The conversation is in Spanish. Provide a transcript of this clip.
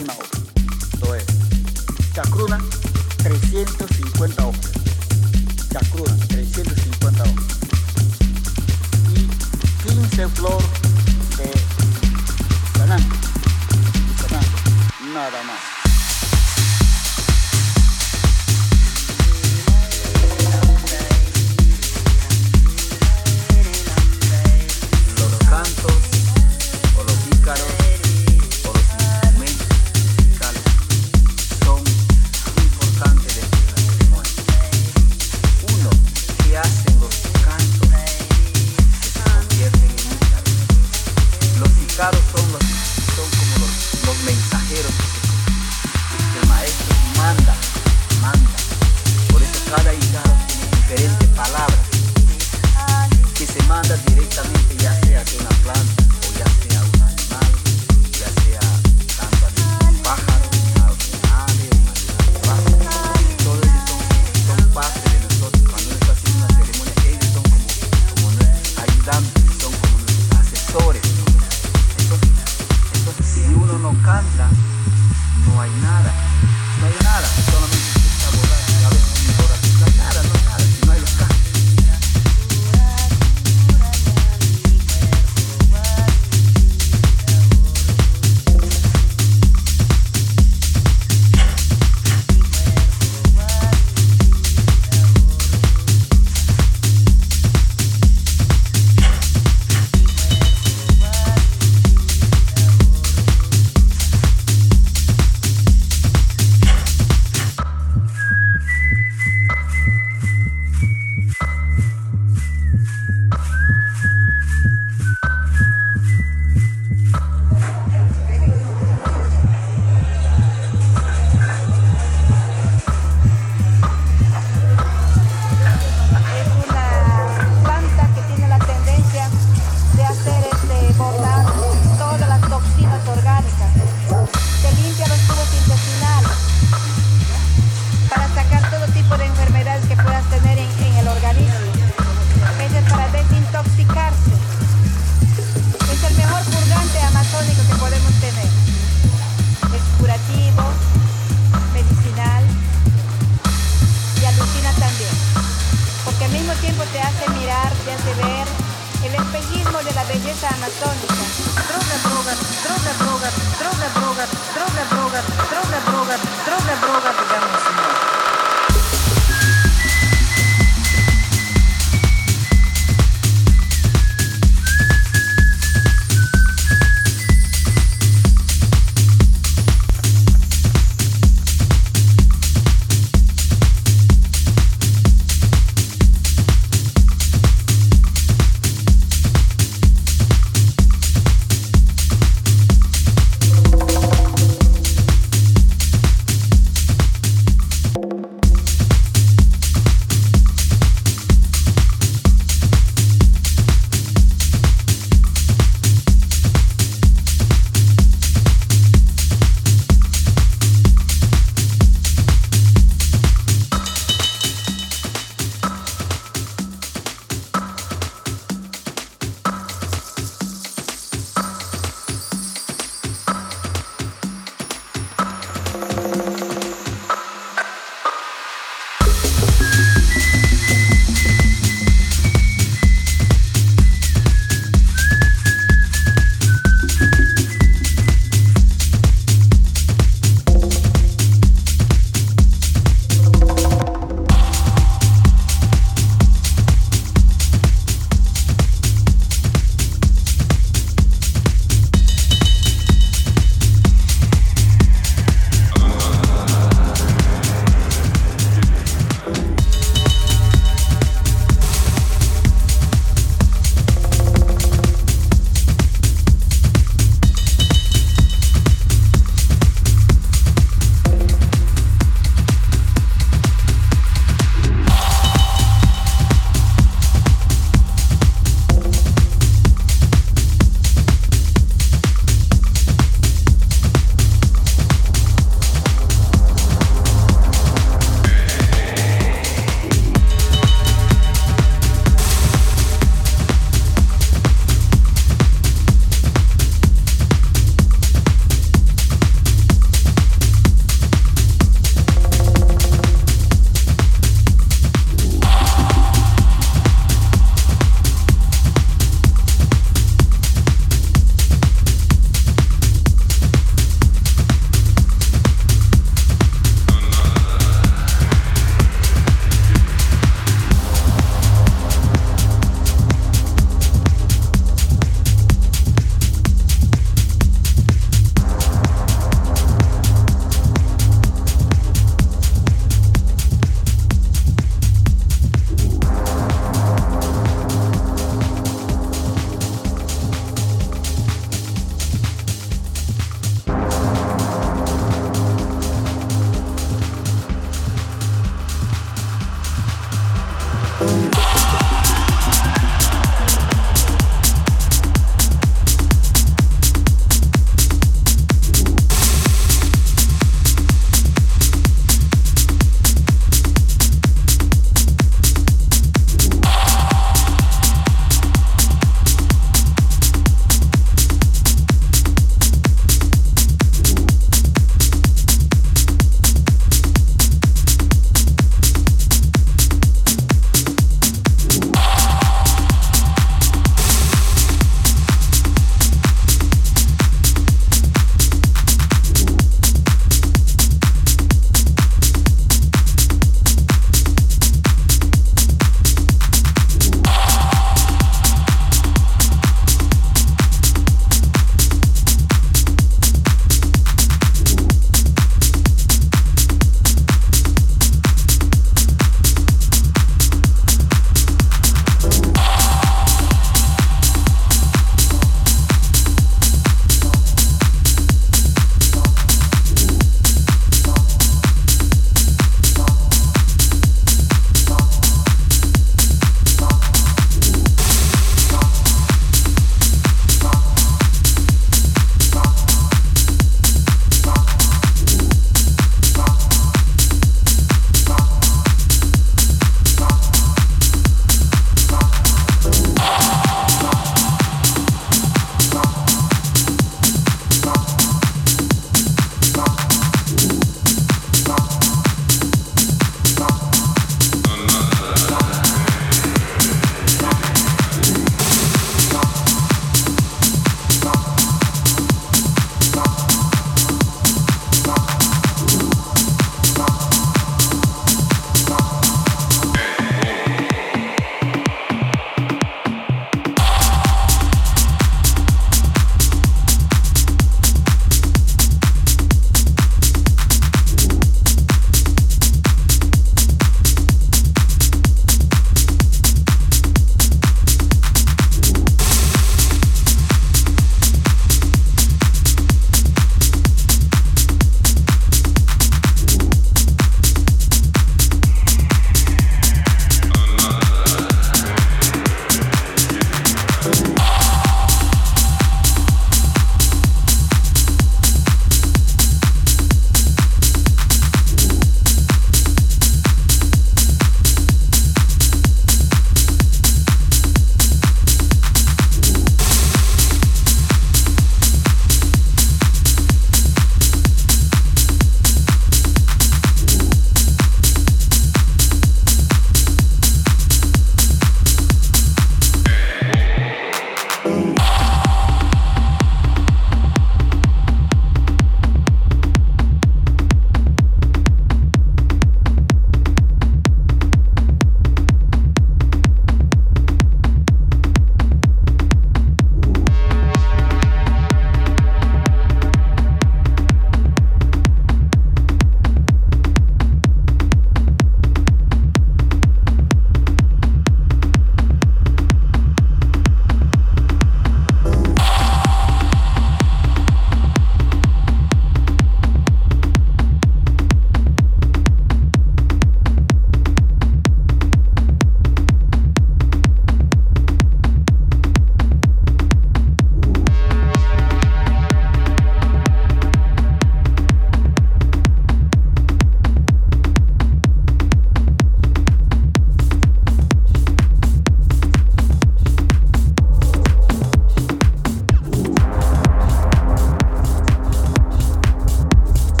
última obra. Esto es Chacruna 350 obras. Chacruna 350 obras. Y 15 flor de Fernando. Nada más.